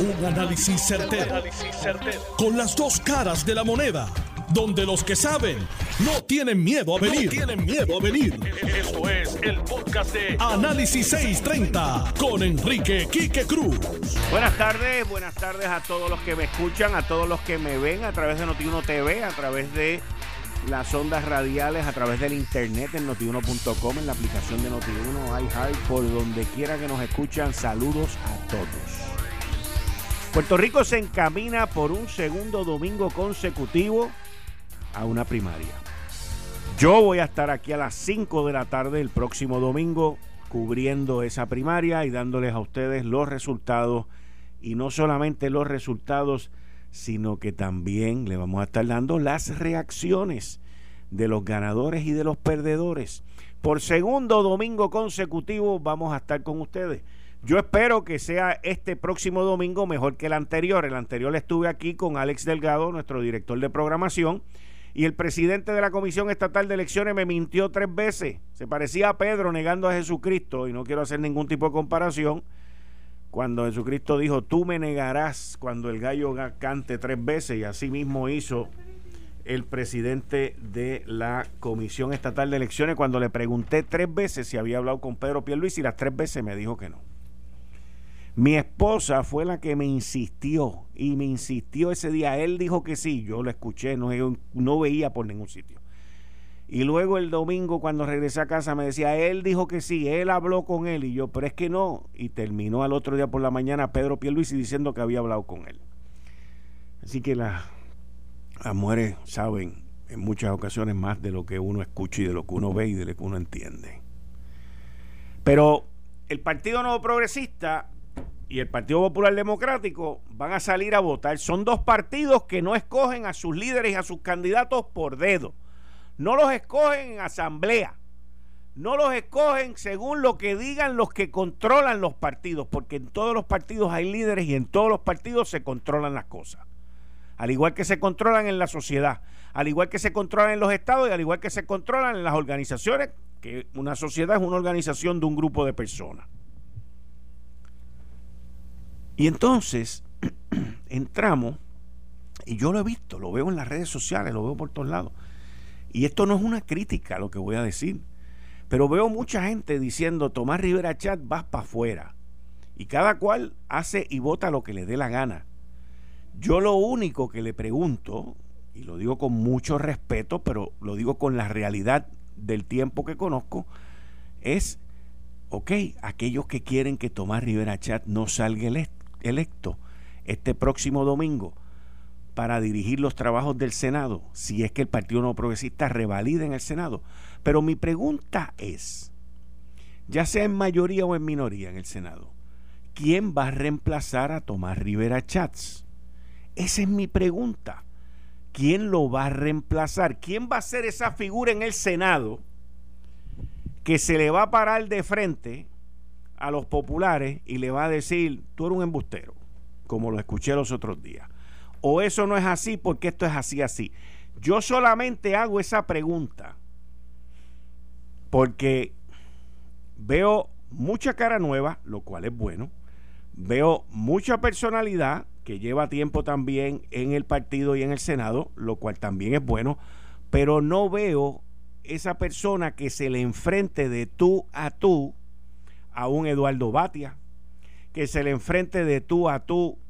Un análisis certero, Con las dos caras de la moneda. Donde los que saben no tienen miedo a venir. tienen miedo a venir. Esto es el podcast de Análisis 630 con Enrique Quique Cruz. Buenas tardes, buenas tardes a todos los que me escuchan, a todos los que me ven a través de Notiuno TV, a través de las ondas radiales, a través del internet en notiuno.com, en la aplicación de Notiuno, iHeart, por donde quiera que nos escuchan. Saludos a todos. Puerto Rico se encamina por un segundo domingo consecutivo a una primaria. Yo voy a estar aquí a las 5 de la tarde el próximo domingo cubriendo esa primaria y dándoles a ustedes los resultados y no solamente los resultados, sino que también le vamos a estar dando las reacciones de los ganadores y de los perdedores. Por segundo domingo consecutivo vamos a estar con ustedes. Yo espero que sea este próximo domingo mejor que el anterior. El anterior estuve aquí con Alex Delgado, nuestro director de programación, y el presidente de la Comisión Estatal de Elecciones me mintió tres veces. Se parecía a Pedro negando a Jesucristo, y no quiero hacer ningún tipo de comparación. Cuando Jesucristo dijo, tú me negarás cuando el gallo cante tres veces, y así mismo hizo el presidente de la Comisión Estatal de Elecciones cuando le pregunté tres veces si había hablado con Pedro Pierluisi y las tres veces me dijo que no. Mi esposa fue la que me insistió y me insistió ese día. Él dijo que sí, yo lo escuché, no, no veía por ningún sitio. Y luego el domingo cuando regresé a casa me decía, él dijo que sí, él habló con él y yo, pero es que no. Y terminó al otro día por la mañana Pedro Pierluisi diciendo que había hablado con él. Así que las mujeres saben en muchas ocasiones más de lo que uno escucha y de lo que uno ve y de lo que uno entiende. Pero el Partido Nuevo Progresista y el Partido Popular Democrático van a salir a votar. Son dos partidos que no escogen a sus líderes y a sus candidatos por dedo. No los escogen en asamblea. No los escogen según lo que digan los que controlan los partidos, porque en todos los partidos hay líderes y en todos los partidos se controlan las cosas. Al igual que se controlan en la sociedad, al igual que se controlan en los estados y al igual que se controlan en las organizaciones, que una sociedad es una organización de un grupo de personas. Y entonces entramos, y yo lo he visto, lo veo en las redes sociales, lo veo por todos lados. Y esto no es una crítica lo que voy a decir, pero veo mucha gente diciendo, Tomás Rivera Chat, vas para afuera. Y cada cual hace y vota lo que le dé la gana. Yo lo único que le pregunto, y lo digo con mucho respeto, pero lo digo con la realidad del tiempo que conozco, es, ok, aquellos que quieren que Tomás Rivera Chat no salga electo electo este próximo domingo para dirigir los trabajos del Senado, si es que el Partido No Progresista revalida en el Senado. Pero mi pregunta es, ya sea en mayoría o en minoría en el Senado, ¿quién va a reemplazar a Tomás Rivera Chats? Esa es mi pregunta. ¿Quién lo va a reemplazar? ¿Quién va a ser esa figura en el Senado que se le va a parar de frente a los populares y le va a decir, tú eres un embustero, como lo escuché los otros días. O eso no es así porque esto es así, así. Yo solamente hago esa pregunta porque veo mucha cara nueva, lo cual es bueno. Veo mucha personalidad que lleva tiempo también en el partido y en el Senado, lo cual también es bueno, pero no veo esa persona que se le enfrente de tú a tú a un Eduardo Batia, que se le enfrente de tú a tú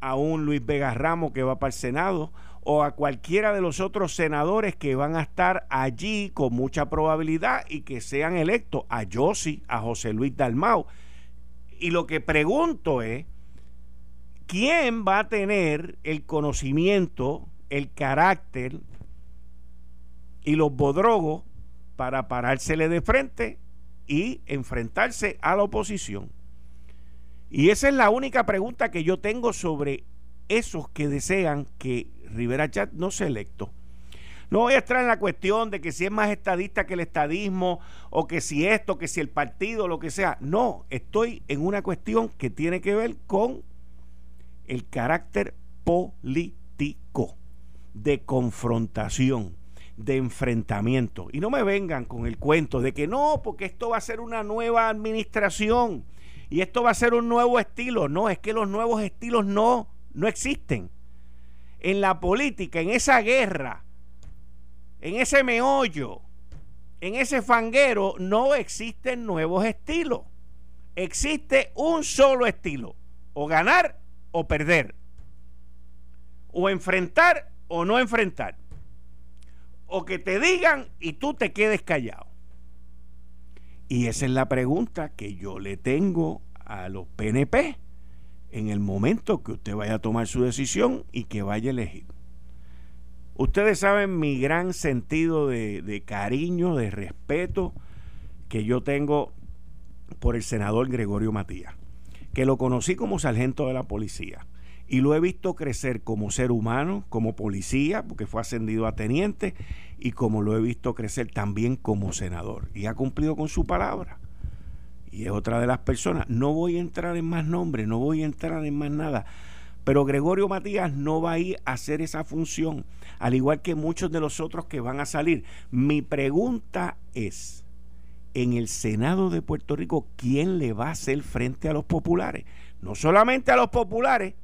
a un Luis Vega Ramos que va para el Senado o a cualquiera de los otros senadores que van a estar allí con mucha probabilidad y que sean electos, a Yossi, a José Luis Dalmau. Y lo que pregunto es, ¿quién va a tener el conocimiento, el carácter y los bodrogos para parársele de frente y enfrentarse a la oposición. Y esa es la única pregunta que yo tengo sobre esos que desean que Rivera Chat no sea electo. No voy a estar en la cuestión de que si es más estadista que el estadismo o que si esto, que si el partido, lo que sea. No, estoy en una cuestión que tiene que ver con el carácter político de confrontación de enfrentamiento. Y no me vengan con el cuento de que no, porque esto va a ser una nueva administración y esto va a ser un nuevo estilo. No, es que los nuevos estilos no, no existen. En la política, en esa guerra, en ese meollo, en ese fanguero, no existen nuevos estilos. Existe un solo estilo, o ganar o perder, o enfrentar o no enfrentar, o que te digan y tú te quedes callado. Y esa es la pregunta que yo le tengo a los PNP en el momento que usted vaya a tomar su decisión y que vaya a elegir. Ustedes saben mi gran sentido de, cariño, de respeto que yo tengo por el senador Gregorio Matías, que lo conocí como sargento de la policía y lo he visto crecer como ser humano, como policía, porque fue ascendido a teniente, y como lo he visto crecer también como senador. Y ha cumplido con su palabra. Y es otra de las personas. No voy a entrar en más nombres, no voy a entrar en más nada. Pero Gregorio Matías no va a ir a hacer esa función, al igual que muchos de los otros que van a salir. Mi pregunta es, en el Senado de Puerto Rico, ¿quién le va a hacer frente a los populares? No solamente a los populares,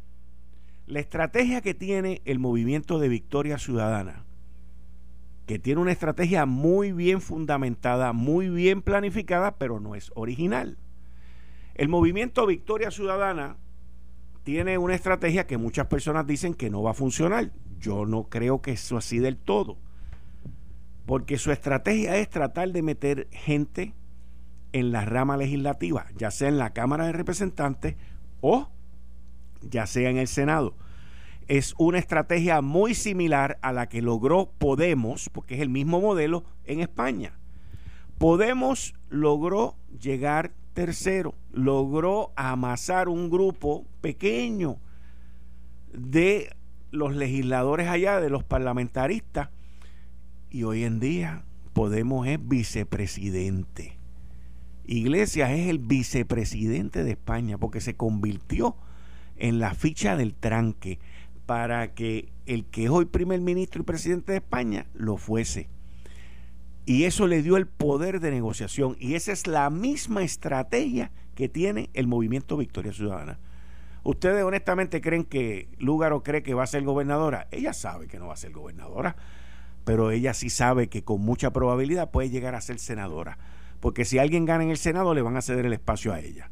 la estrategia que tiene el movimiento de Victoria Ciudadana, que tiene una estrategia muy bien fundamentada, muy bien planificada, pero no es original. El movimiento Victoria Ciudadana tiene una estrategia que muchas personas dicen que no va a funcionar. Yo no creo que eso así del todo. Porque su estrategia es tratar de meter gente en la rama legislativa, ya sea en la Cámara de Representantes o ya sea en el Senado. Es una estrategia muy similar a la que logró Podemos, porque es el mismo modelo en España. Podemos logró llegar tercero, logró amasar un grupo pequeño de los legisladores allá, de los parlamentaristas, y hoy en día Podemos es vicepresidente. Iglesias es el vicepresidente de España porque se convirtió en la ficha del tranque para que el que es hoy primer ministro y presidente de España lo fuese. Y eso le dio el poder de negociación. Y esa es la misma estrategia que tiene el movimiento Victoria Ciudadana. ¿Ustedes honestamente creen que Lúgaro cree que va a ser gobernadora? Ella sabe que no va a ser gobernadora, pero ella sí sabe que con mucha probabilidad puede llegar a ser senadora. Porque si alguien gana en el Senado, le van a ceder el espacio a ella.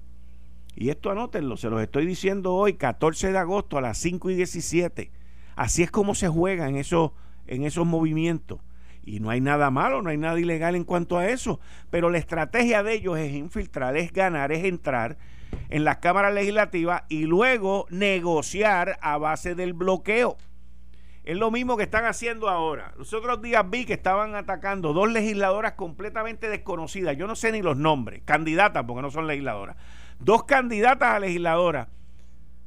Y esto anótenlo, se los estoy diciendo hoy, 14 de agosto a las 5 y 17. Así es como se juega en esos, en esos movimientos. Y no hay nada malo, no hay nada ilegal en cuanto a eso. Pero la estrategia de ellos es infiltrar, es ganar, es entrar en las cámaras legislativas y luego negociar a base del bloqueo. Es lo mismo que están haciendo ahora. Los otros días vi que estaban atacando dos legisladoras completamente desconocidas. Yo no sé ni los nombres, candidatas porque no son legisladoras Dos candidatas a legisladora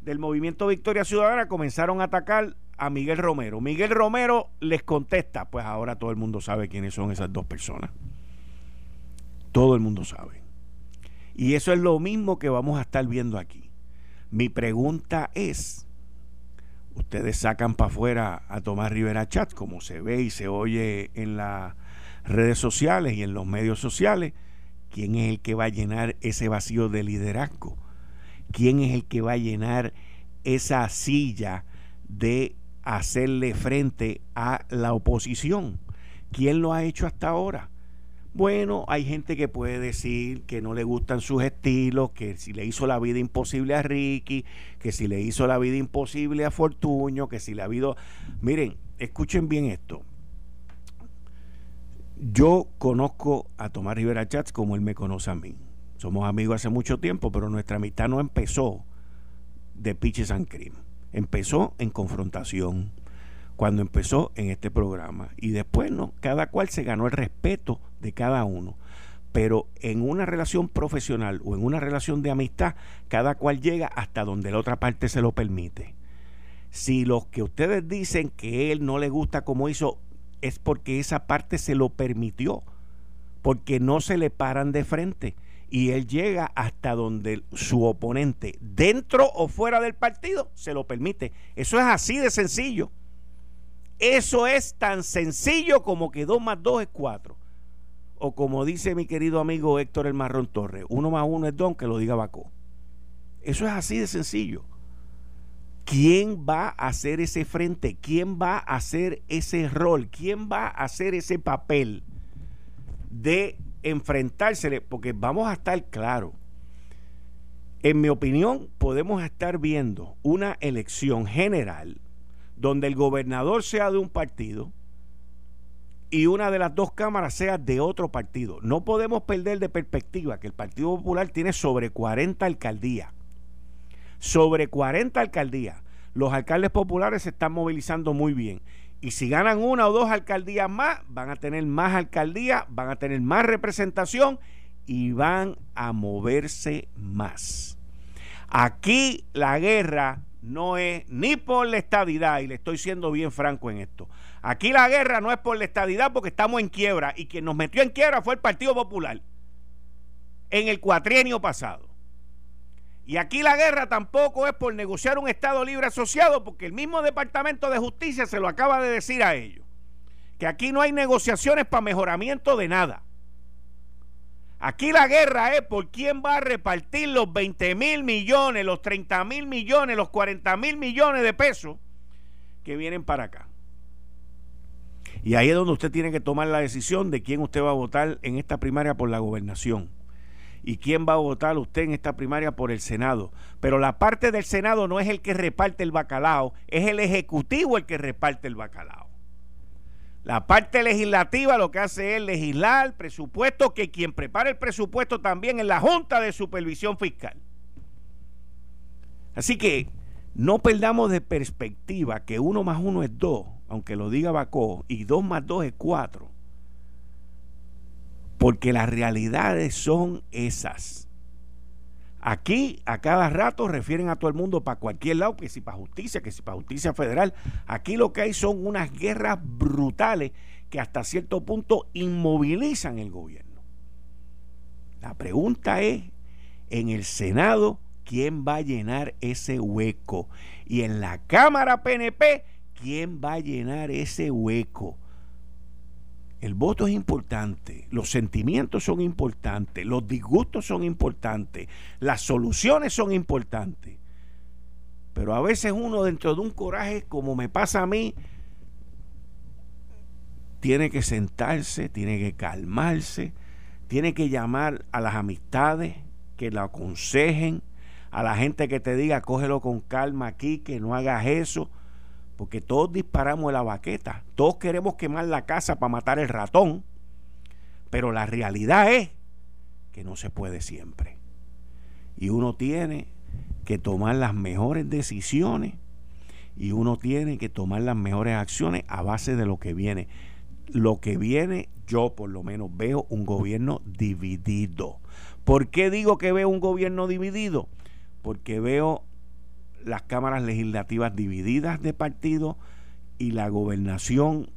del movimiento Victoria Ciudadana comenzaron a atacar a Miguel Romero. Miguel Romero les contesta, pues ahora todo el mundo sabe quiénes son esas dos personas. Todo el mundo sabe. Y eso es lo mismo que vamos a estar viendo aquí. Mi pregunta es, ustedes sacan para afuera a Tomás Rivera Chat, como se ve y se oye en las redes sociales y en los medios sociales, ¿Quién es el que va a llenar ese vacío de liderazgo? ¿Quién es el que va a llenar esa silla de hacerle frente a la oposición? ¿Quién lo ha hecho hasta ahora? Bueno, hay gente que puede decir que no le gustan sus estilos, que si le hizo la vida imposible a Ricky, que si le hizo la vida imposible a Fortuño, que si le ha habido... Miren, escuchen bien esto. Yo conozco a Tomás Rivera Chats como él me conoce a mí. Somos amigos hace mucho tiempo, pero nuestra amistad no empezó de pitches and cream. Empezó en confrontación, cuando empezó en este programa. Y después, ¿no? Cada cual se ganó el respeto de cada uno. Pero en una relación profesional o en una relación de amistad, cada cual llega hasta donde la otra parte se lo permite. Si los que ustedes dicen que él no le gusta como hizo, es porque esa parte se lo permitió, porque no se le paran de frente y él llega hasta donde su oponente, dentro o fuera del partido, se lo permite. Eso es así de sencillo. Eso es tan sencillo como que 2 más 2 es 4. O como dice mi querido amigo Héctor El Marrón Torres, uno más uno es don, que lo diga Bacó. Eso es así de sencillo. ¿Quién va a hacer ese frente? ¿Quién va a hacer ese rol? ¿Quién va a hacer ese papel de enfrentársele? Porque vamos a estar claros. En mi opinión, podemos estar viendo una elección general donde el gobernador sea de un partido y una de las dos cámaras sea de otro partido. No podemos perder de perspectiva que el Partido Popular tiene sobre 40 alcaldías. Sobre 40 alcaldías. Los alcaldes populares se están movilizando muy bien. Y si ganan una o dos alcaldías más, van a tener más alcaldías, van a tener más representación y van a moverse más. Aquí la guerra no es ni por la estadidad, y le estoy siendo bien franco en esto. Aquí la guerra no es por la estadidad porque estamos en quiebra y quien nos metió en quiebra fue el Partido Popular en el cuatrienio pasado. Y aquí la guerra tampoco es por negociar un Estado libre asociado porque el mismo Departamento de Justicia se lo acaba de decir a ellos. Que aquí no hay negociaciones para mejoramiento de nada. Aquí la guerra es por quién va a repartir los 20 mil millones, los 30 mil millones, los 40 mil millones de pesos que vienen para acá. Y ahí es donde usted tiene que tomar la decisión de quién usted va a votar en esta primaria por la gobernación. Y quién va a votar usted en esta primaria por el Senado. Pero la parte del Senado no es el que reparte el bacalao, es el Ejecutivo el que reparte el bacalao. La parte legislativa lo que hace es legislar presupuesto, que quien prepara el presupuesto también es la Junta de Supervisión Fiscal. Así que no perdamos de perspectiva que uno más uno es dos, aunque lo diga Bacó, y dos más dos es cuatro. Porque las realidades son esas. Aquí a cada rato refieren a todo el mundo para cualquier lado, que si para justicia, que si para justicia federal. Aquí lo que hay son unas guerras brutales que hasta cierto punto inmovilizan el gobierno. La pregunta es, en el Senado, ¿quién va a llenar ese hueco? Y en la Cámara PNP, ¿quién va a llenar ese hueco? El voto es importante, los sentimientos son importantes, los disgustos son importantes, las soluciones son importantes. Pero a veces uno dentro de un coraje, como me pasa a mí, tiene que sentarse, tiene que calmarse, tiene que llamar a las amistades que la aconsejen, a la gente que te diga, cógelo con calma aquí, que no hagas eso porque todos disparamos la baqueta, todos queremos quemar la casa para matar el ratón, pero la realidad es que no se puede siempre. Y uno tiene que tomar las mejores decisiones y uno tiene que tomar las mejores acciones a base de lo que viene. Lo que viene, yo por lo menos veo un gobierno dividido. ¿Por qué digo que veo un gobierno dividido? Porque veo las cámaras legislativas divididas de partido y la gobernación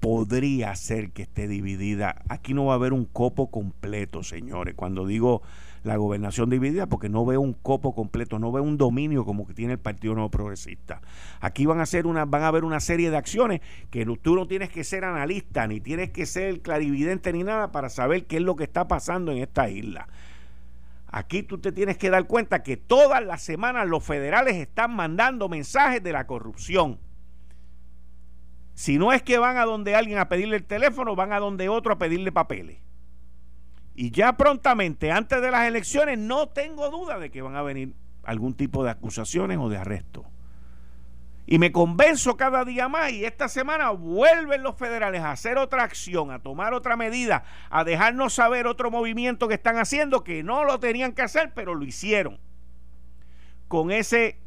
podría ser que esté dividida. Aquí no va a haber un copo completo, señores. Cuando digo la gobernación dividida, porque no veo un copo completo, no veo un dominio como que tiene el Partido Nuevo Progresista. Aquí van a hacer una, van a haber una serie de acciones que tú no tienes que ser analista, ni tienes que ser clarividente ni nada para saber qué es lo que está pasando en esta isla. Aquí tú te tienes que dar cuenta que todas las semanas los federales están mandando mensajes de la corrupción. Si no es que van a donde alguien a pedirle el teléfono, van a donde otro a pedirle papeles. Y ya prontamente, antes de las elecciones, no tengo duda de que van a venir algún tipo de acusaciones o de arresto. Y me convenzo cada día más y esta semana vuelven los federales a hacer otra acción, a tomar otra medida, a dejarnos saber otro movimiento que están haciendo que no lo tenían que hacer, pero lo hicieron. Con ese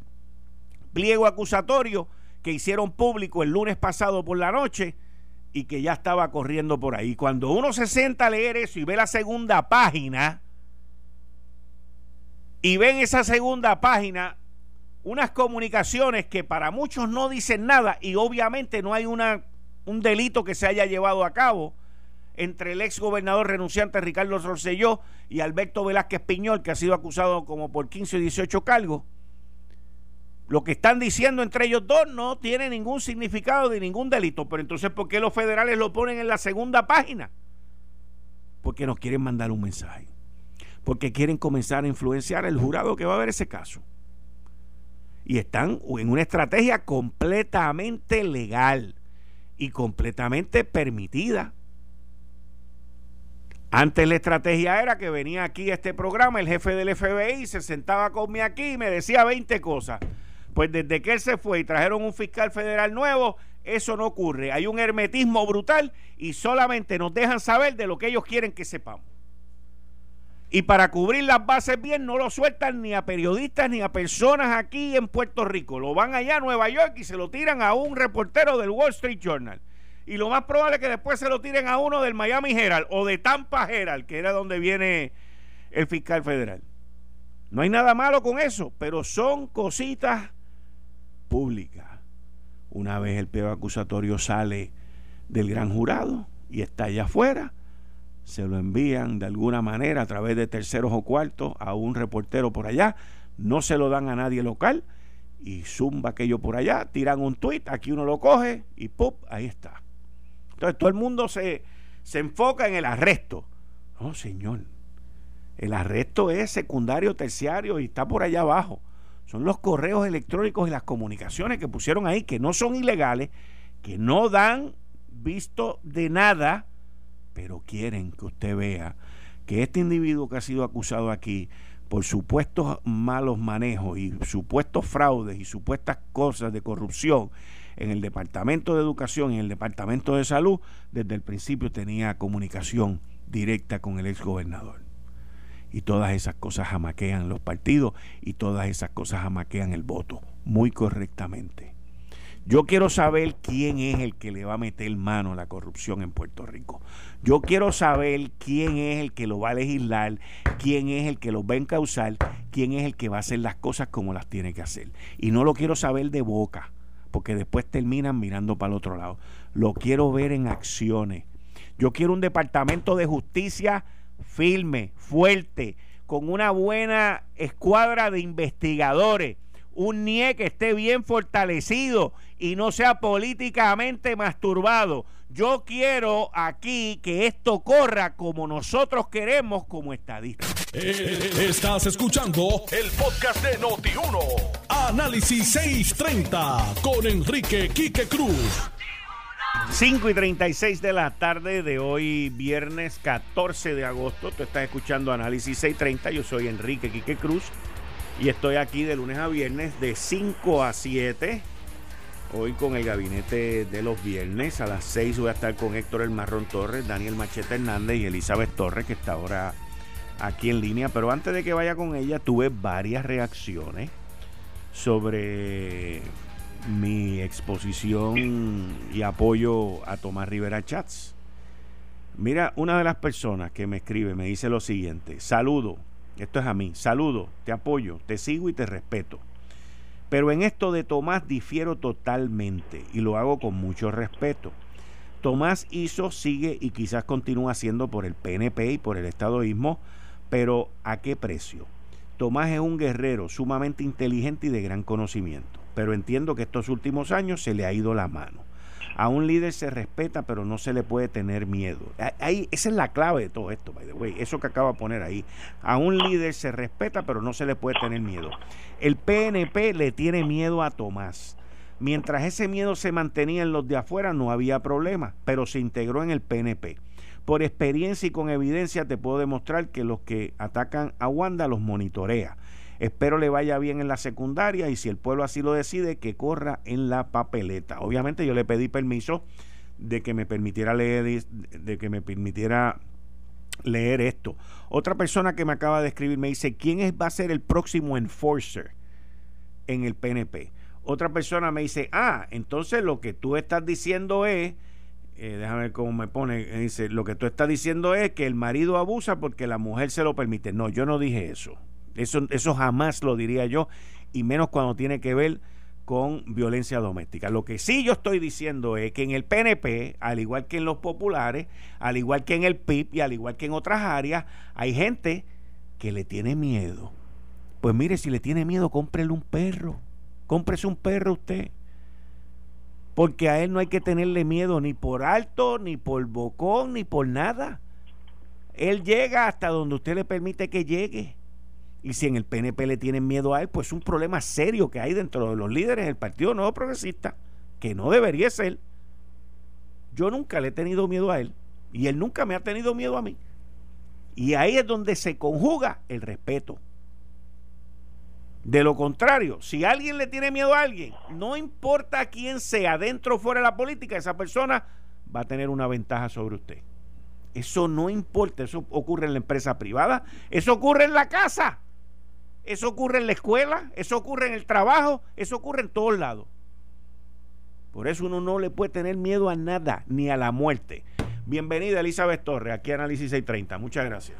pliego acusatorio que hicieron público el lunes pasado por la noche y que ya estaba corriendo por ahí. Cuando uno se sienta a leer eso y ve la segunda página, y ven esa segunda página, unas comunicaciones que para muchos no dicen nada y obviamente no hay una, un delito que se haya llevado a cabo entre el ex gobernador renunciante Ricardo Rosselló y Alberto Velázquez Piñol, que ha sido acusado como por 15 o 18 cargos. Lo que están diciendo entre ellos dos no tiene ningún significado de ningún delito. Pero entonces, ¿por qué los federales lo ponen en la segunda página? Porque nos quieren mandar un mensaje. Porque quieren comenzar a influenciar el jurado que va a ver ese caso. Y están en una estrategia completamente legal y completamente permitida. Antes la estrategia era que venía aquí a este programa el jefe del FBI, se sentaba conmigo aquí y me decía 20 cosas. Pues desde que él se fue y trajeron un fiscal federal nuevo, eso no ocurre. Hay un hermetismo brutal y solamente nos dejan saber de lo que ellos quieren que sepamos. Y para cubrir las bases bien, no lo sueltan ni a periodistas ni a personas aquí en Puerto Rico. Lo van allá a Nueva York y se lo tiran a un reportero del Wall Street Journal. Y lo más probable es que después se lo tiren a uno del Miami Herald o de Tampa Herald, que era donde viene el fiscal federal. No hay nada malo con eso, pero son cositas públicas. Una vez el peo acusatorio sale del gran jurado y está allá afuera, se lo envían de alguna manera a través de terceros o cuartos a un reportero por allá, no se lo dan a nadie local y zumba aquello por allá, tiran un tuit, aquí uno lo coge y ¡pup! ahí está. Entonces todo el mundo se, se enfoca en el arresto. No, señor. El arresto es secundario, terciario y está por allá abajo. Son los correos electrónicos y las comunicaciones que pusieron ahí, que no son ilegales, que no dan visto de nada, pero quieren que usted vea que este individuo que ha sido acusado aquí por supuestos malos manejos y supuestos fraudes y supuestas cosas de corrupción en el Departamento de Educación y en el Departamento de Salud, desde el principio tenía comunicación directa con el ex gobernador. Y todas esas cosas jamaquean los partidos y todas esas cosas jamaquean el voto, muy correctamente. Yo quiero saber quién es el que le va a meter mano a la corrupción en Puerto Rico. Yo quiero saber quién es el que lo va a legislar, quién es el que lo va a encauzar, quién es el que va a hacer las cosas como las tiene que hacer. Y no lo quiero saber de boca, porque después terminan mirando para el otro lado. Lo quiero ver en acciones. Yo quiero un departamento de justicia firme, fuerte, con una buena escuadra de investigadores un NIE que esté bien fortalecido y no sea políticamente masturbado. Yo quiero aquí que esto corra como nosotros queremos como estadistas. Eh, estás escuchando el podcast de Noti1. Análisis 630 con Enrique Quique Cruz. 5 y 36 de la tarde de hoy, viernes 14 de agosto. Tú estás escuchando Análisis 630. Yo soy Enrique Quique Cruz y estoy aquí de lunes a viernes de 5 a 7. Hoy con el gabinete de los viernes. A las 6 voy a estar con Héctor El Marrón Torres, Daniel Machete Hernández y Elizabeth Torres, que está ahora aquí en línea. Pero antes de que vaya con ella, tuve varias reacciones sobre mi exposición y apoyo a Tomás Rivera Chats. Mira, una de las personas que me escribe me dice lo siguiente: Saludo esto es a mí. Saludo, te apoyo, te sigo y te respeto. Pero en esto de Tomás difiero totalmente y lo hago con mucho respeto. Tomás hizo, sigue y quizás continúa haciendo por el PNP y por el estadoísmo, pero ¿a qué precio? Tomás es un guerrero sumamente inteligente y de gran conocimiento, pero entiendo que estos últimos años se le ha ido la mano. A un líder se respeta, pero no se le puede tener miedo. Ahí, esa es la clave de todo esto, by the way. Eso que acaba de poner ahí. A un líder se respeta, pero no se le puede tener miedo. El PNP le tiene miedo a Tomás. Mientras ese miedo se mantenía en los de afuera, no había problema, pero se integró en el PNP. Por experiencia y con evidencia te puedo demostrar que los que atacan a Wanda los monitorea. Espero le vaya bien en la secundaria y si el pueblo así lo decide, que corra en la papeleta. Obviamente yo le pedí permiso de que me permitiera leer, de que me permitiera leer esto. Otra persona que me acaba de escribir me dice, ¿quién va a ser el próximo enforcer en el PNP? Otra persona me dice, ah, entonces lo que tú estás diciendo es, eh, déjame ver cómo me pone, dice, lo que tú estás diciendo es que el marido abusa porque la mujer se lo permite. No, yo no dije eso. Eso, eso jamás lo diría yo, y menos cuando tiene que ver con violencia doméstica. Lo que sí yo estoy diciendo es que en el PNP, al igual que en los populares, al igual que en el PIB y al igual que en otras áreas, hay gente que le tiene miedo. Pues mire, si le tiene miedo, cómprele un perro. Cómprese un perro usted. Porque a él no hay que tenerle miedo ni por alto, ni por bocón, ni por nada. Él llega hasta donde usted le permite que llegue Y si en el PNP le tienen miedo a él, pues es un problema serio que hay dentro de los líderes del Partido Nuevo Progresista, que no debería ser. Yo nunca le he tenido miedo a él y él nunca me ha tenido miedo a mí. Y ahí es donde se conjuga el respeto. De lo contrario, si alguien le tiene miedo a alguien, no importa quién sea, dentro o fuera de la política, esa persona va a tener una ventaja sobre usted. Eso no importa, eso ocurre en la empresa privada, eso ocurre en la casa, eso ocurre en la escuela, eso ocurre en el trabajo, eso ocurre en todos lados. Por eso uno no le puede tener miedo a nada, ni a la muerte. Bienvenida Elizabeth Torres, aquí a Análisis 630. Muchas gracias.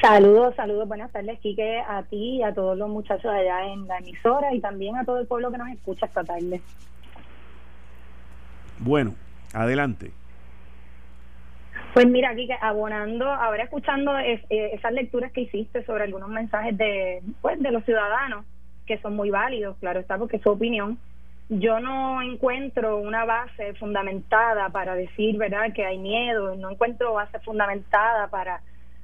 Saludos, saludos, buenas tardes, Quique, a ti y a todos los muchachos allá en la emisora y también a todo el pueblo que nos escucha esta tarde. Bueno, adelante. Pues mira, Quique, abonando, ahora escuchando eh, esas lecturas que hiciste sobre algunos mensajes de, pues, de los ciudadanos, que son muy válidos, claro está, porque es su opinión, yo no encuentro una base fundamentada para decir, ¿verdad?, que hay miedo, no encuentro base fundamentada para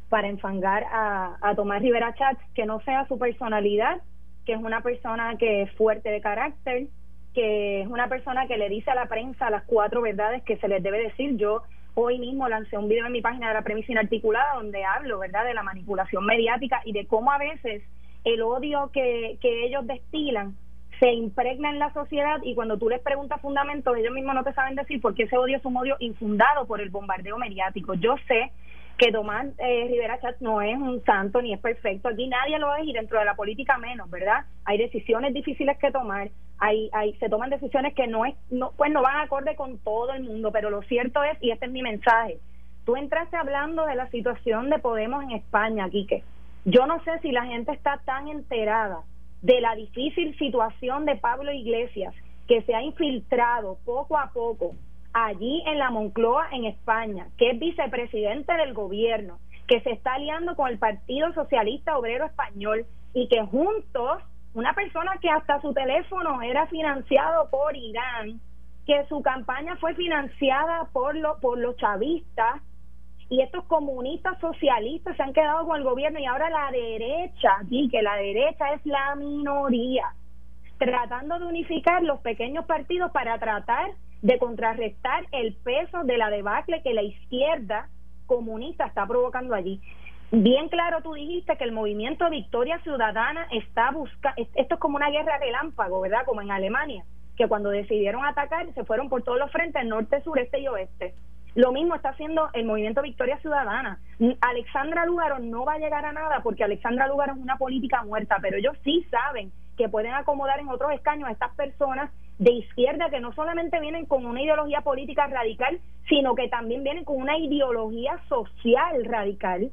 para enfangar a, a Tomás Rivera Chats, que no sea su personalidad, que es una persona que es fuerte de carácter, que es una persona que le dice a la prensa las cuatro verdades que se les debe decir. Yo hoy mismo lancé un video en mi página de la premisa inarticulada donde hablo, ¿verdad?, de la manipulación mediática y de cómo a veces el odio que, que ellos destilan se impregna en la sociedad y cuando tú les preguntas fundamentos, ellos mismos no te saben decir por qué ese odio es un odio infundado por el bombardeo mediático. Yo sé que Tomás eh, Rivera Chatz no es un santo ni es perfecto. Aquí nadie lo es y dentro de la política menos, ¿verdad? Hay decisiones difíciles que tomar, hay, hay, se toman decisiones que no es, no, pues no van acorde con todo el mundo, pero lo cierto es, y este es mi mensaje, tú entraste hablando de la situación de Podemos en España, Quique. Yo no sé si la gente está tan enterada de la difícil situación de Pablo Iglesias, que se ha infiltrado poco a poco allí en la Moncloa, en España, que es vicepresidente del gobierno, que se está aliando con el Partido Socialista Obrero Español y que juntos, una persona que hasta su teléfono era financiado por Irán, que su campaña fue financiada por, lo, por los chavistas, y estos comunistas socialistas se han quedado con el gobierno y ahora la derecha, y que la derecha es la minoría, tratando de unificar los pequeños partidos para tratar de contrarrestar el peso de la debacle que la izquierda comunista está provocando allí. Bien claro tú dijiste que el movimiento Victoria Ciudadana está buscando, esto es como una guerra relámpago, ¿verdad? Como en Alemania, que cuando decidieron atacar se fueron por todos los frentes, norte, sureste y oeste. Lo mismo está haciendo el movimiento Victoria Ciudadana. Alexandra Lugaro no va a llegar a nada porque Alexandra Lugaro es una política muerta, pero ellos sí saben que pueden acomodar en otros escaños a estas personas de izquierda que no solamente vienen con una ideología política radical, sino que también vienen con una ideología social radical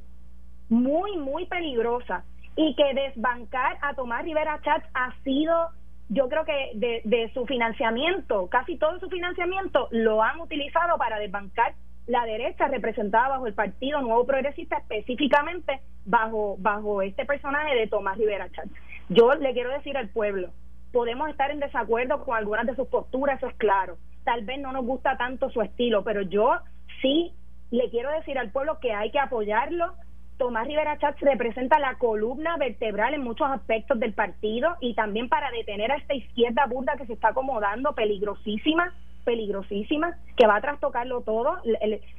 muy, muy peligrosa y que desbancar a Tomás Rivera Chatz ha sido, yo creo que de, su financiamiento, casi todo su financiamiento lo han utilizado para desbancar la derecha representada bajo el Partido Nuevo Progresista, específicamente bajo, bajo este personaje de Tomás Rivera Chatz. Yo le quiero decir al pueblo, podemos estar en desacuerdo con algunas de sus posturas, eso es claro. Tal vez no nos gusta tanto su estilo, pero yo sí le quiero decir al pueblo que hay que apoyarlo. Tomás Rivera Chats representa la columna vertebral en muchos aspectos del partido y también para detener a esta izquierda burda que se está acomodando, peligrosísima, peligrosísima, que va a trastocarlo todo,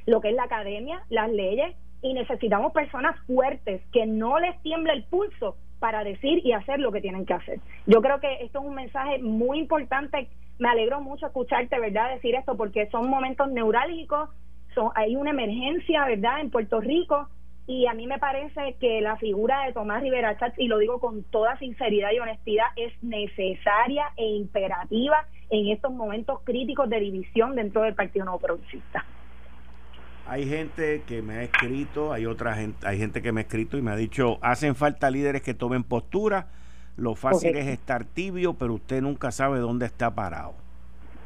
lo que es la academia, las leyes, y necesitamos personas fuertes que no les tiemble el pulso para decir y hacer lo que tienen que hacer. Yo creo que esto es un mensaje muy importante. Me alegro mucho escucharte, ¿verdad?, decir esto porque son momentos neurálgicos, son, hay una emergencia, ¿verdad?, en Puerto Rico y a mí me parece que la figura de Tomás Rivera Chatz, y lo digo con toda sinceridad y honestidad, es necesaria e imperativa en estos momentos críticos de división dentro del Partido Nuevo Progresista. Hay gente que me ha escrito, hay otra gente, hay gente que me ha escrito y me ha dicho, hacen falta líderes que tomen postura, lo fácil es estar tibio, pero usted nunca sabe dónde está parado.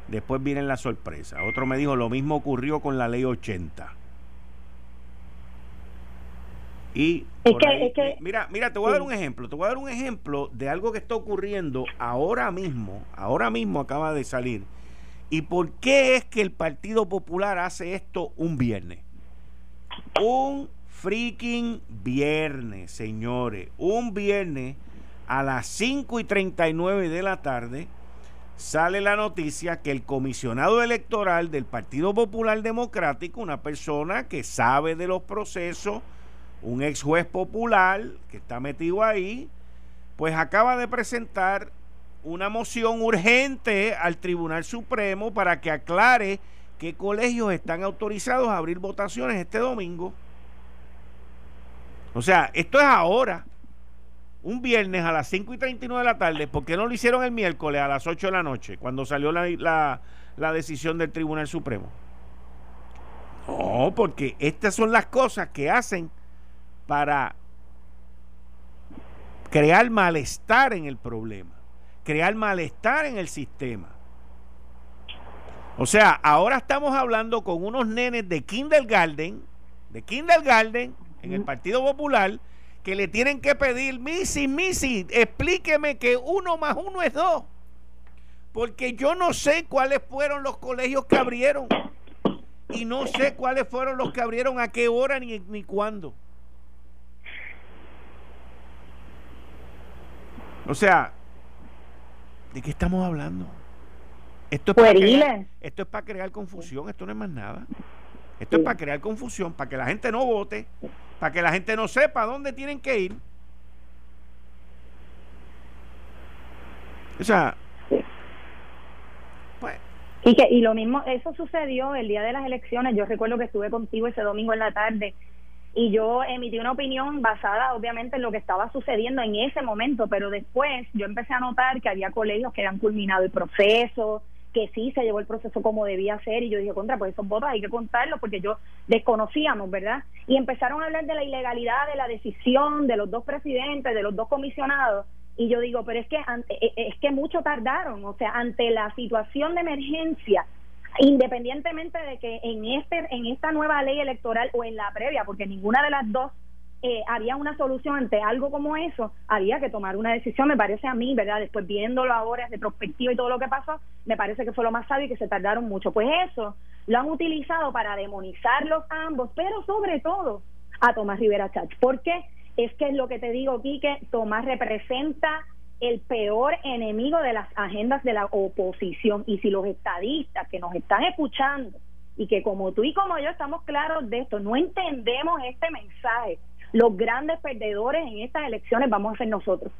Después viene la sorpresa. Otro me dijo, lo mismo ocurrió con la ley 80. Y mira, mira, te voy a dar un ejemplo, te voy a dar un ejemplo de algo que está ocurriendo ahora mismo, ahora mismo acaba de salir ¿Y por qué es que el Partido Popular hace esto un viernes? Un freaking viernes, señores. Un viernes a las 5 y 39 de la tarde sale la noticia que el comisionado electoral del Partido Popular Democrático, una persona que sabe de los procesos, un ex juez popular que está metido ahí, pues acaba de presentar una moción urgente al Tribunal Supremo para que aclare qué colegios están autorizados a abrir votaciones este domingo. O sea, esto es ahora un viernes a las 5 y 39 de la tarde, ¿por qué no lo hicieron el miércoles a las 8 de la noche, cuando salió la, la, decisión del Tribunal Supremo? No, porque estas son las cosas que hacen para crear malestar en el problema, crear malestar en el sistema. O sea, ahora estamos hablando con unos nenes de kindergarten, de kindergarten, en el Partido Popular, que le tienen que pedir, Missy, Missy, explíqueme que uno más uno es dos. Porque yo no sé cuáles fueron los colegios que abrieron. Y no sé cuáles fueron los que abrieron a qué hora ni, ni cuándo. O sea, ¿de qué estamos hablando? Esto es, para crear, esto es para crear confusión, esto no es más nada. Esto es para crear confusión, para que la gente no vote, para que la gente no sepa dónde tienen que ir. O sea, pues. Y, que, y lo mismo, eso sucedió el día de las elecciones. Yo recuerdo que estuve contigo ese domingo en la tarde y yo emití una opinión basada obviamente en lo que estaba sucediendo en ese momento, pero después yo empecé a notar que había colegios que habían culminado el proceso, que sí se llevó el proceso como debía ser y yo dije, contra, pues esos votos hay que contarlos porque yo desconocíamos, ¿verdad? Y empezaron a hablar de la ilegalidad de la decisión de los dos presidentes, de los dos comisionados y yo digo, pero es que e, e, es que mucho tardaron, o sea, ante la situación de emergencia independientemente de que en este en esta nueva ley electoral o en la previa, porque ninguna de las dos eh, había una solución ante algo como eso, había que tomar una decisión, me parece a mí, ¿verdad? Después viéndolo ahora de prospectiva y todo lo que pasó, me parece que fue lo más sabio y que se tardaron mucho. Pues eso lo han utilizado para demonizarlos ambos, pero sobre todo a Tomás Rivera Chach. ¿Por qué? Es que es lo que te digo, Quique, Tomás representa el peor enemigo de las agendas de la oposición. Y si los estadistas que nos están escuchando y que como tú y como yo estamos claros de esto, no entendemos este mensaje los grandes perdedores en estas elecciones vamos a ser nosotros.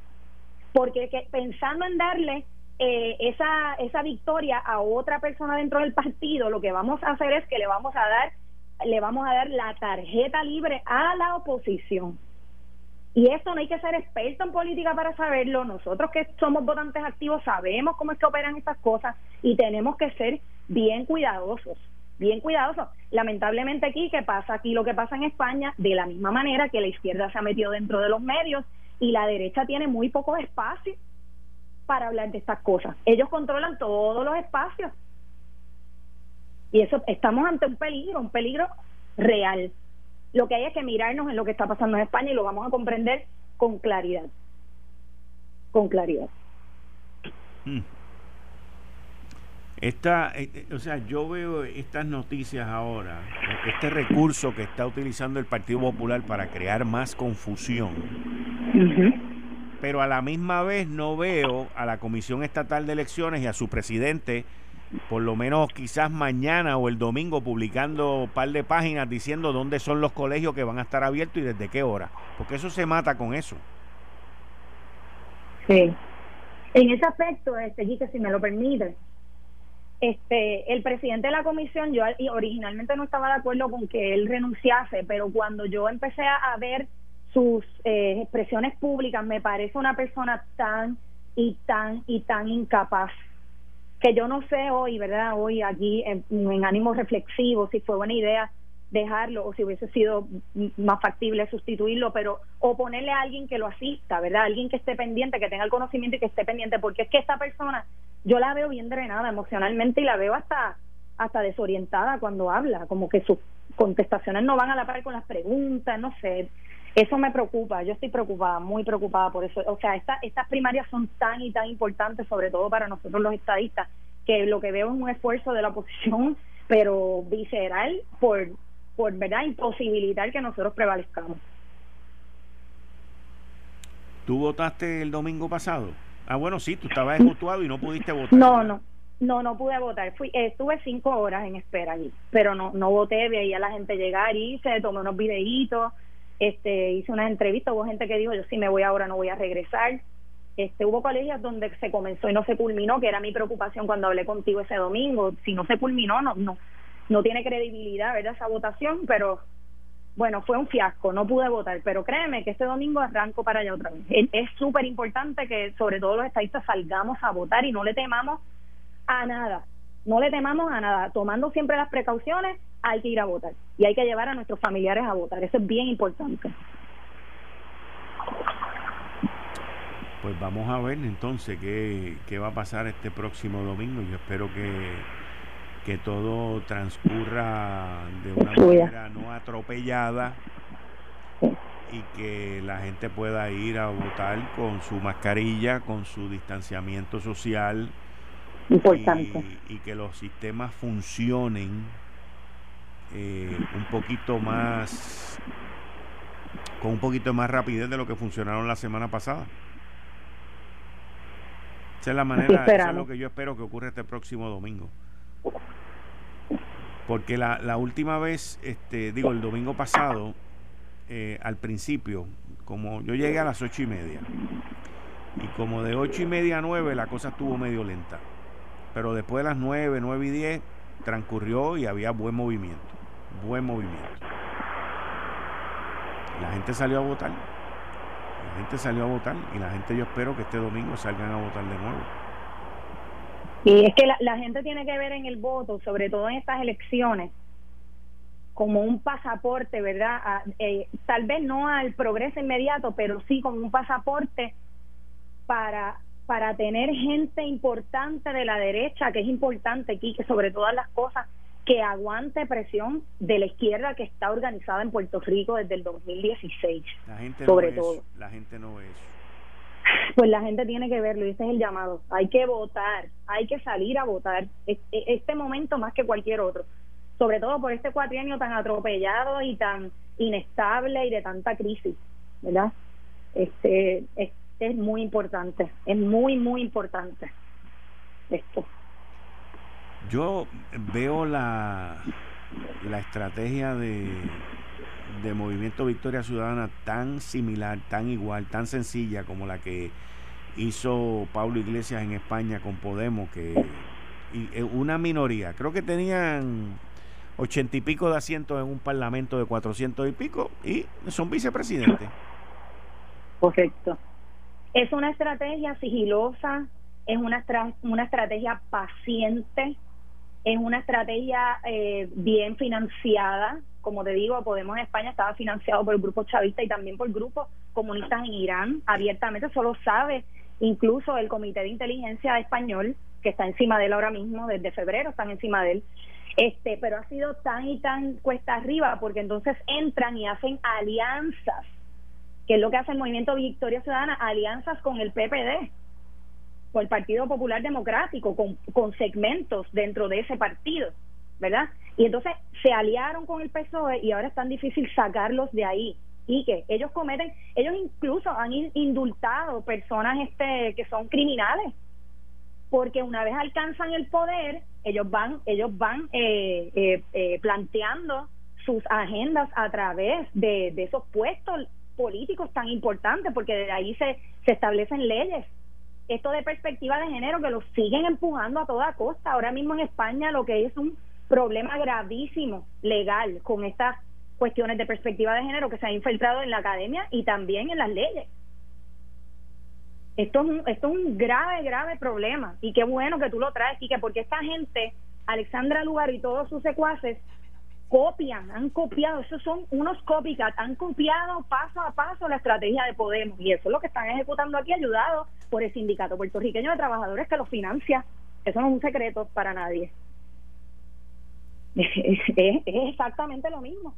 Porque que, pensando en darle eh, esa, esa victoria a otra persona dentro del partido, lo que vamos a hacer es que le vamos a dar le vamos a dar la tarjeta libre a la oposición. Y eso no hay que ser experto en política para saberlo. Nosotros que somos votantes activos sabemos cómo es que operan estas cosas y tenemos que ser bien cuidadosos bien cuidadoso. Lamentablemente aquí, ¿qué pasa? Aquí lo que pasa en España, de la misma manera que la izquierda se ha metido dentro de los medios y la derecha tiene muy poco espacio para hablar de estas cosas. Ellos controlan todos los espacios. Y eso, estamos ante un peligro, un peligro real. Lo que hay es que mirarnos en lo que está pasando en España y lo vamos a comprender con claridad. Con claridad. Mm. Esta, eh, eh, o sea, yo veo estas noticias ahora, este recurso que está utilizando el Partido Popular para crear más confusión, pero a la misma vez no veo a la Comisión Estatal de Elecciones y a su presidente, por lo menos quizás mañana o el domingo, publicando un par de páginas diciendo dónde son los colegios que van a estar abiertos y desde qué hora, porque eso se mata con eso. Sí. En ese aspecto, este, si me lo permite, este el presidente de la comisión yo originalmente no estaba de acuerdo con que él renunciase pero cuando yo empecé a, ver sus eh, expresiones públicas me parece una persona tan y tan y tan incapaz que yo no sé hoy verdad hoy aquí en, en ánimo reflexivo si fue buena idea dejarlo o si hubiese sido más factible sustituirlo, pero o ponerle a alguien que lo asista, ¿verdad? Alguien que esté pendiente, que tenga el conocimiento y que esté pendiente, porque es que esta persona yo la veo bien drenada emocionalmente y la veo hasta hasta desorientada cuando habla, como que sus contestaciones no van a la par con las preguntas, no sé. Eso me preocupa, yo estoy preocupada, muy preocupada por eso. O sea, esta, estas primarias son tan y tan importantes, sobre todo para nosotros los estadistas, que lo que veo es un esfuerzo de la oposición, pero visceral, por por verdad imposibilitar que nosotros prevalezcamos. ¿Tú votaste el domingo pasado? Ah, bueno, sí, tú estabas ejecutuado y no pudiste votar. No, no, no, no pude votar. Fui, estuve cinco horas en espera allí, pero no, no voté. Veía a la gente llegar, y se tomé unos videitos, este, hice unas entrevistas. Hubo gente que dijo, yo sí me voy ahora, no voy a regresar. Este, hubo colegios donde se comenzó y no se culminó, que era mi preocupación cuando hablé contigo ese domingo. Si no se culminó, no, no, no tiene credibilidad, ¿verdad? Esa votación, pero bueno, fue un fiasco, no pude votar, pero créeme que este domingo arranco para allá otra vez. Es súper importante que sobre todo los estadistas salgamos a votar y no le temamos a nada, no le temamos a nada, tomando siempre las precauciones, hay que ir a votar y hay que llevar a nuestros familiares a votar, eso es bien importante. Pues vamos a ver entonces qué, qué va a pasar este próximo domingo. Yo espero que que todo transcurra de una manera no atropellada y que la gente pueda ir a votar con su mascarilla, con su distanciamiento social. Importante. Y, que los sistemas funcionen eh, un poquito más, con un poquito más rapidez de lo que funcionaron la semana pasada. Esa es la manera, eso es lo que yo espero que ocurra este próximo domingo. Porque la, la última vez, este, digo, el domingo pasado, eh, al principio, como yo llegué a las ocho y media, y como de ocho y media a nueve la cosa estuvo medio lenta. Pero después de las nueve, nueve y diez, transcurrió y había buen movimiento. Buen movimiento. La gente salió a votar. La gente salió a votar y la gente yo espero que este domingo salgan a votar de nuevo. Y es que la, gente tiene que ver en el voto, sobre todo en estas elecciones, como un pasaporte, ¿verdad? Eh, tal vez no al progreso inmediato, pero sí como un pasaporte para para tener gente importante de la derecha, que es importante aquí, que sobre todas las cosas, que aguante presión de la izquierda que está organizada en Puerto Rico desde el 2016. La gente sobre no todo. la gente no es pues la gente tiene que verlo y ese es el llamado. Hay que votar, hay que salir a votar. Este momento más que cualquier otro, sobre todo por este cuatrienio tan atropellado y tan inestable y de tanta crisis, ¿verdad? Este es, es muy importante, es muy muy importante esto. Yo veo la la estrategia de de Movimiento Victoria Ciudadana tan similar, tan igual, tan sencilla como la que hizo Pablo Iglesias en España con Podemos, que y, eh, una minoría, creo que tenían ochenta y pico de asientos en un parlamento de cuatrocientos y pico y son vicepresidentes. Correcto. Es una estrategia sigilosa, es una, una estrategia paciente, es una estrategia eh, bien financiada, como te digo, Podemos en España estaba financiado por el grupo chavista y también por grupos comunistas en Irán, abiertamente, solo sabe incluso el Comité de Inteligencia Español, que está encima de él ahora mismo, desde febrero están encima de él, este, pero ha sido tan y tan cuesta arriba, porque entonces entran y hacen alianzas, que es lo que hace el Movimiento Victoria Ciudadana, alianzas con el PPD, con el Partido Popular Democrático, con, con segmentos dentro de ese partido, ¿verdad? Y entonces se aliaron con el PSOE y ahora es tan difícil sacarlos de ahí. Y que ellos cometen, ellos incluso han indultado personas este que son criminales, porque una vez alcanzan el poder, ellos van, ellos van eh, eh, eh, planteando sus agendas a través de, de esos puestos políticos tan importantes, porque de ahí se, se establecen leyes esto de perspectiva de género que lo siguen empujando a toda costa. Ahora mismo en España lo que es un problema gravísimo legal con estas cuestiones de perspectiva de género que se ha infiltrado en la academia y también en las leyes. Esto es un, esto es un grave, grave problema y qué bueno que tú lo traes, que porque esta gente, Alexandra Lugar y todos sus secuaces, copian, han copiado, esos son unos copycat, han copiado paso a paso la estrategia de Podemos y eso es lo que están ejecutando aquí, ayudados por el sindicato puertorriqueño de trabajadores que los financia. Eso no es un secreto para nadie. es, exactamente lo mismo.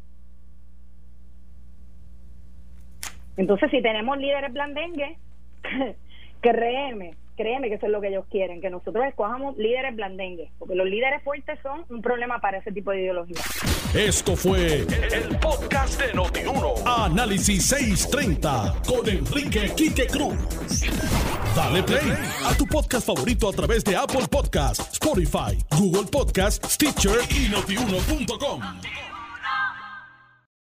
Entonces, si tenemos líderes blandengues, que RM, créeme que eso es lo que ellos quieren, que nosotros escojamos líderes blandengues, porque los líderes fuertes son un problema para ese tipo de ideología. Esto fue el, podcast de Notiuno. Análisis 630 con Enrique Quique Cruz. Dale play a tu podcast favorito a través de Apple Podcasts, Spotify, Google Podcasts, Stitcher y notiuno.com.